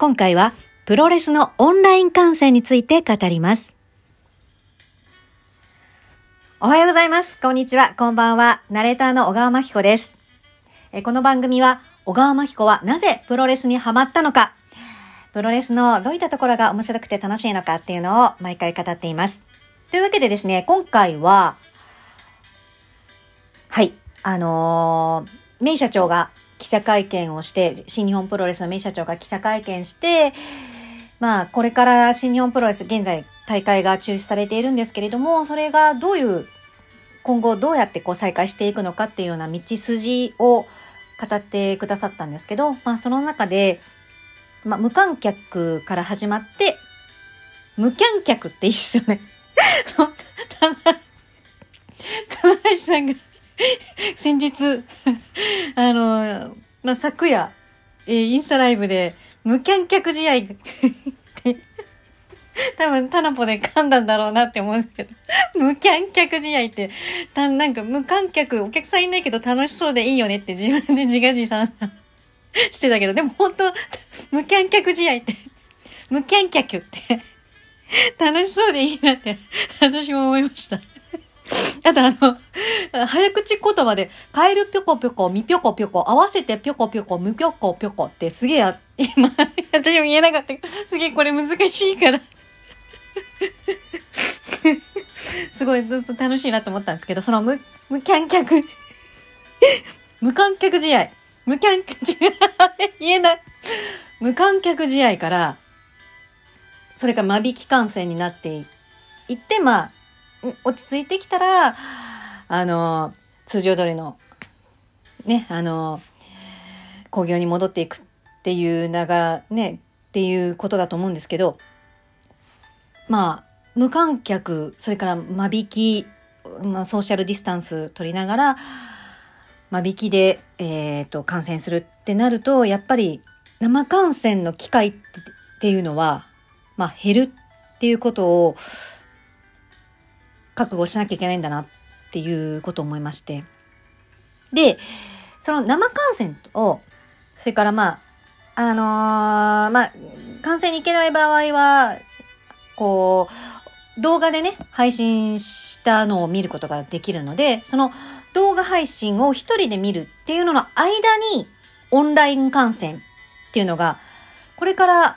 今回はプロレスのオンライン観戦について語ります。おはようございます。こんにちは。こんばんは。ナレーターの小川真彦です。えこの番組は、小川真彦はなぜプロレスにハマったのか、プロレスのどういったところが面白くて楽しいのかっていうのを毎回語っています。というわけでですね、今回は、はい、あのー、メイ社長が記者会見をして、新日本プロレスのメイ社長が記者会見して、まあ、これから新日本プロレス、現在大会が中止されているんですけれども、それがどういう、今後どうやってこう再開していくのかっていうような道筋を語ってくださったんですけど、まあ、その中で、まあ、無観客から始まって、無観客っていいですよね。棚橋さんが 先日、あの、まあ、昨夜、えーインスタライブで、無観客試合 って、多分タナポで噛んだんだろうなって思うんですけど、無観客試合って、たなんか無観客、お客さんいないけど楽しそうでいいよねって自分で自画自賛してたけど、でも本当無観客試合って、無観客って、楽しそうでいいなって、私も思いました。あとあの、早口言葉で、カエルぴょこぴょこ、みぴょこぴょこ、合わせてぴょこぴょこ、むぴょこぴょこってすげえ、今、私も言えなかったけど、すげえこれ難しいから。すごいずっと楽しいなと思ったんですけど、その無、無観客、無観客試合、無観客、言えない。無観客試合から、それが間引き観戦になっていって、まあ、落ち着いてきたら、あの、通常通りの、ね、あの、工業に戻っていくっていう流れ、ね、っていうことだと思うんですけど、まあ、無観客、それから間引き、まあ、ソーシャルディスタンス取りながら、間引きで、えっ、と、観戦するってなると、やっぱり生観戦の機会ってっていうのは、まあ、減るっていうことを、覚悟しなきゃいけないんだなっていうことを思いまして。で、その生観戦を、それからまあ、あのーまあ、観戦に行けない場合は、こう、動画でね、配信したのを見ることができるので、その動画配信を一人で見るっていうのの間に、オンライン観戦っていうのが、これから、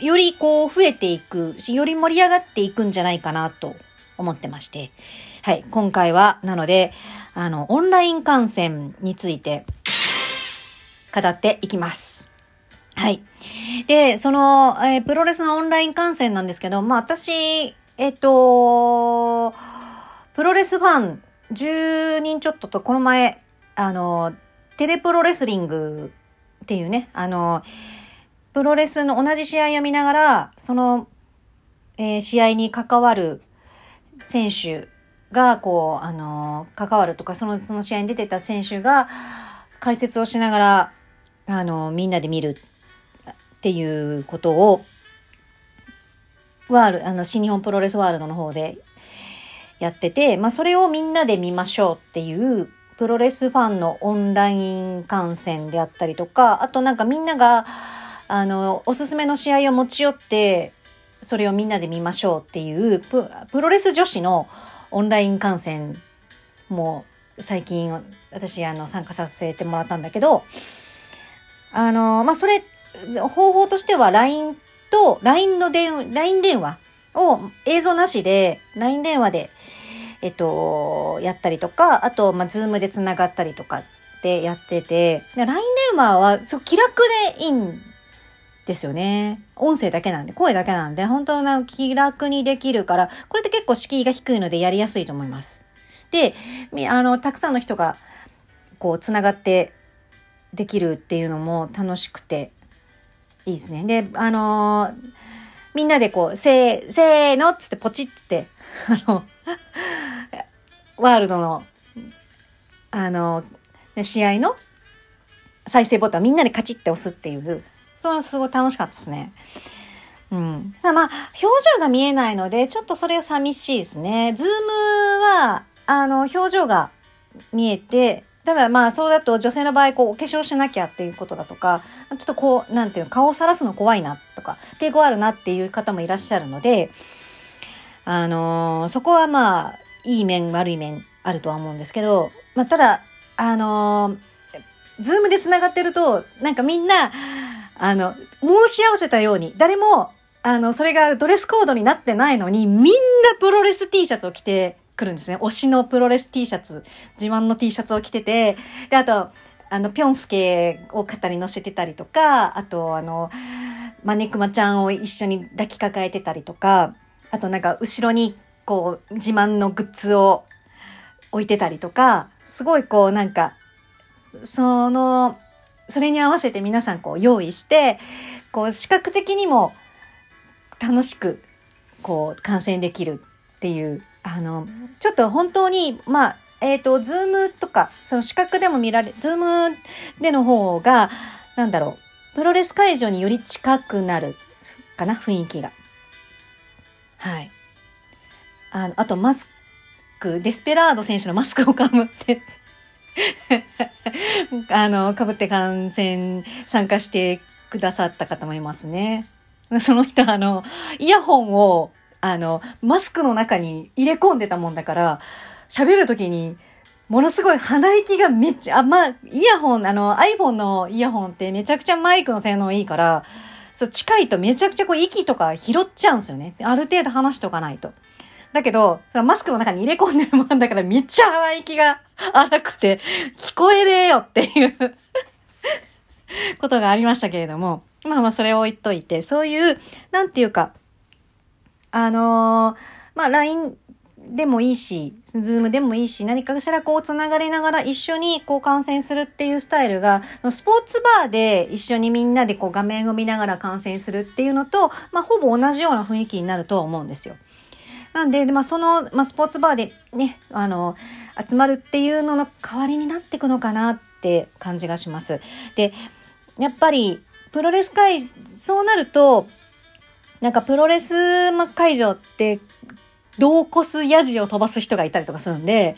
よりこう増えていくし、より盛り上がっていくんじゃないかなと思ってまして。はい。今回は、なので、あの、オンライン観戦について語っていきます。はい。で、その、えープロレスのオンライン観戦なんですけど、まあ私、えっと、プロレスファン10人ちょっととこの前、あの、テレプロレスリングっていうね、あの、プロレスの同じ試合を見ながら、その、えー試合に関わる選手が、こう、あの関わるとか、その、その試合に出てた選手が、解説をしながら、あのみんなで見るっていうことを、ワール、あの、新日本プロレスワールドの方でやってて、まあ、それをみんなで見ましょうっていう、プロレスファンのオンライン観戦であったりとか、あとなんかみんなが、あの、おすすめの試合を持ち寄って、それをみんなで見ましょうっていうプ、ロレス女子のオンライン観戦も最近私あの参加させてもらったんだけど、あの、まあ、それ、方法としては LINE と LINE の電、LINE 電話を映像なしで LINE 電話で、えっと、やったりとか、あと、まあ、ズームでつながったりとかってやってて、LINE 電話はそう気楽でいいんですよね。音声だけなんで、声だけなんで、本当な気楽にできるから、これって結構敷居が低いのでやりやすいと思います。で、あの、たくさんの人が、こう、つながってできるっていうのも楽しくていいですね。で、あのーみんなでこう、せー、せーのっつってポチッつって、あの、ワールドの、あの、試合の再生ボタンみんなでカチッて押すっていう、それはすごい楽しかったですね。うん。まあ、表情が見えないので、ちょっとそれは寂しいですね。ズームは、あの、表情が見えて、ただまあそうだと女性の場合こうお化粧しなきゃっていうことだとかちょっとこうなんていうの顔をさらすの怖いなとか抵抗あるなっていう方もいらっしゃるのであのーそこはまあいい面悪い面あるとは思うんですけど、まあ、ただあのーズームでつながってるとなんかみんなあの申し合わせたように誰もあのそれがドレスコードになってないのにみんなプロレス T シャツを着てくるんですね。推しのプロレス T シャツ、自慢の T シャツを着てて、で、あと、あの、ぴょんすけを肩に乗せてたりとか、あと、あの、マネクマちゃんを一緒に抱きかかえてたりとか、あとなんか後ろにこう自慢のグッズを置いてたりとか、すごいこうなんか、その、それに合わせて皆さんこう用意して、こう視覚的にも楽しくこう観戦できるっていうあのちょっと本当にまあえっ、とズームとかその視覚でも見られズームでの方がなんだろうプロレス会場により近くなるかな雰囲気が。はい。あのあとマスクデスペラード選手のマスクをかぶって。あのかぶって観戦参加してくださった方もいますね その人あのイヤホンをあの、マスクの中に入れ込んでたもんだから、喋るときに、ものすごい鼻息がめっちゃ、あ、まあ、イヤホン、あの、iPhone のイヤホンってめちゃくちゃマイクの性能いいから、そう、近いとめちゃくちゃこう息とか拾っちゃうんですよね。ある程度話しておかないと。だけど、マスクの中に入れ込んでるもんだからめっちゃ鼻息が荒くて、聞こえねえよっていう ことがありましたけれども、まあまあそれを置いといて、そういう、なんていうか、あのーまあ、LINE でもいいし、Zoom でもいいし、何かしらこうつながりながら一緒にこう観戦するっていうスタイルが、スポーツバーで一緒にみんなでこう画面を見ながら観戦するっていうのと、まあ、ほぼ同じような雰囲気になるとは思うんですよ。なんで、でまあ、その、まあ、スポーツバーでね、あの、集まるっていうのの代わりになっていくのかなって感じがします。で、やっぱり、プロレス会、そうなると、なんかプロレス会場って、どうこすヤジを飛ばす人がいたりとかするんで、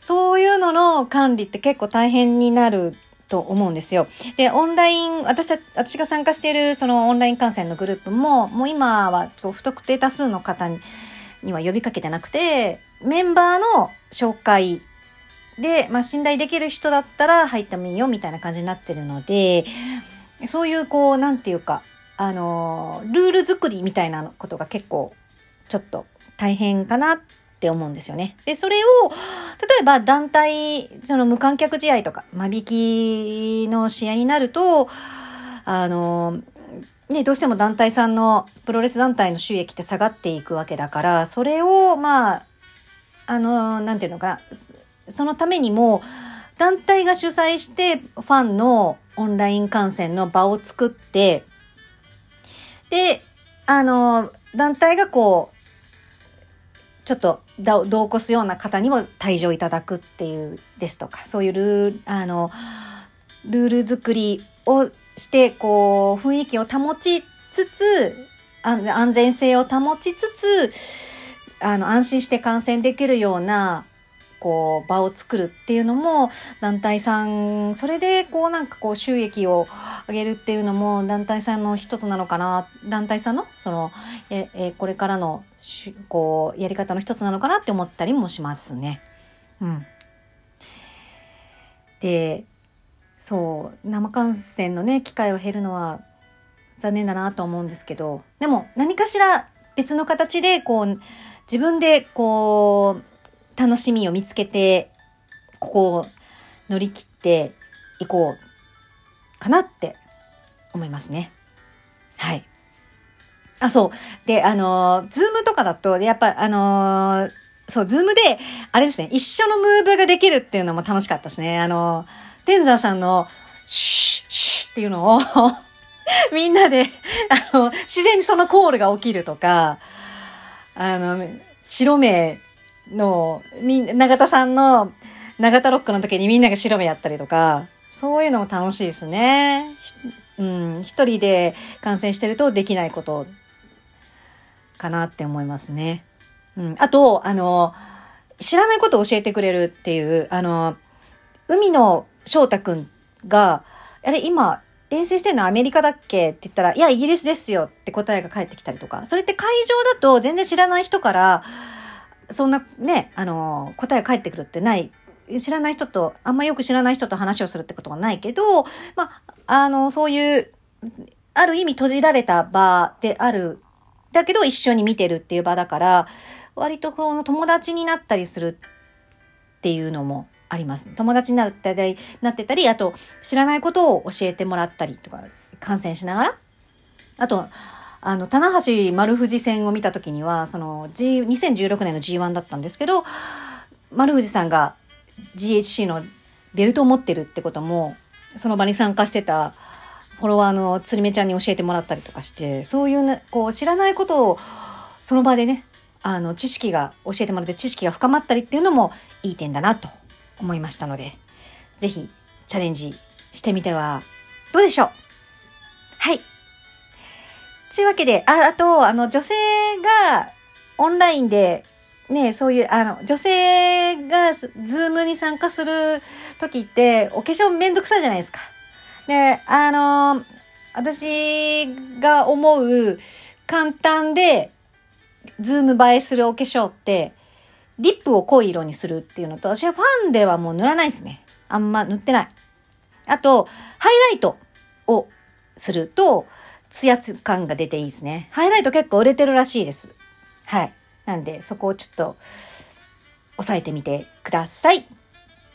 そういうのの管理って結構大変になると思うんですよ。で、オンライン、私は、私が参加しているそのオンライン観戦のグループも、もう今は不特定多数の方にには呼びかけてなくて、メンバーの紹介で、まあ信頼できる人だったら入ってもいいよみたいな感じになってるので、そういうこう、なんていうか、あの、ルール作りみたいなことが結構、ちょっと大変かなって思うんですよね。で、それを、例えば団体、その無観客試合とか、間引きの試合になると、あの、ね、どうしても団体さんの、プロレス団体の収益って下がっていくわけだから、それを、まあ、あの、なんていうのかな、そのためにも、団体が主催して、ファンのオンライン観戦の場を作って、で、あの、団体がこう、ちょっとだ同行すような方にも退場いただくっていうですとか、そういうルール、あの、ルール作りをして、こう、雰囲気を保ちつつ、安全性を保ちつつ、あの、安心して観戦できるような、こう、場を作るっていうのも、団体さん、それで、こう、なんかこう、収益を上げるっていうのも、団体さんの一つなのかな、団体さんの、その、え、えこれからの、こう、やり方の一つなのかなって思ったりもしますね。うん。で、そう、生観戦のね、機会は減るのは残念だなと思うんですけど、でも何かしら別の形で、こう、自分で、こう、楽しみを見つけて、ここを乗り切っていこうかなって思いますね。はい。あ、そう。で、あの、ズームとかだと、やっぱ、あの、そう、ズームで、あれですね、一緒のムーブができるっていうのも楽しかったですね。あの、テンザーさんの、シュッ、シュッっていうのを みんなで、あの、自然にそのコールが起きるとか、あの、白目の、み、永田さんの、永田ロックの時にみんなが白目やったりとか、そういうのも楽しいですね。うん、一人で観戦してるとできないことかなって思いますね。うん、あと、あの、知らないことを教えてくれるっていう、あの、海野翔太くんが、あれ、今、遠征してるのはアメリカだっけ？って言ったら、いや、イギリスですよって答えが返ってきたりとか、それって会場だと全然知らない人から、そんなね、あの、答えが返ってくるってない。知らない人と、あんまよく知らない人と話をするってことはないけど、まあ、あの、そういう、ある意味閉じられた場である、だけど一緒に見てるっていう場だから、割とこの友達になったりするっていうのもあります。友達になったり、なってたり、あと知らないことを教えてもらったりとか、観戦しながら。あと、あの、棚橋丸藤戦を見た時には、その、G、2016年の G1 だったんですけど、丸藤さんが GHC のベルトを持ってるってことも、その場に参加してたフォロワーのつりめちゃんに教えてもらったりとかして、そういうね、こう、知らないことをその場でね、あの、知識が、教えてもらって知識が深まったりっていうのもいい点だなと思いましたので、ぜひチャレンジしてみてはどうでしょう？はい。というわけで、あ、あと、あの、女性がオンラインで、ね、そういう、あの、女性がズームに参加する時って、お化粧めんどくさいじゃないですか。で、あの、私が思う簡単で、ズーム映えするお化粧って、リップを濃い色にするっていうのと、私はファンデはもう塗らないですね。あんま塗ってない。あと、ハイライトをすると、ツヤ感が出ていいですね。ハイライト結構売れてるらしいです。はい。なんで、そこをちょっと、押さえてみてください。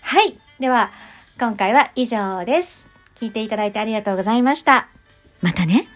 はい。では、今回は以上です。聞いていただいてありがとうございました。またね。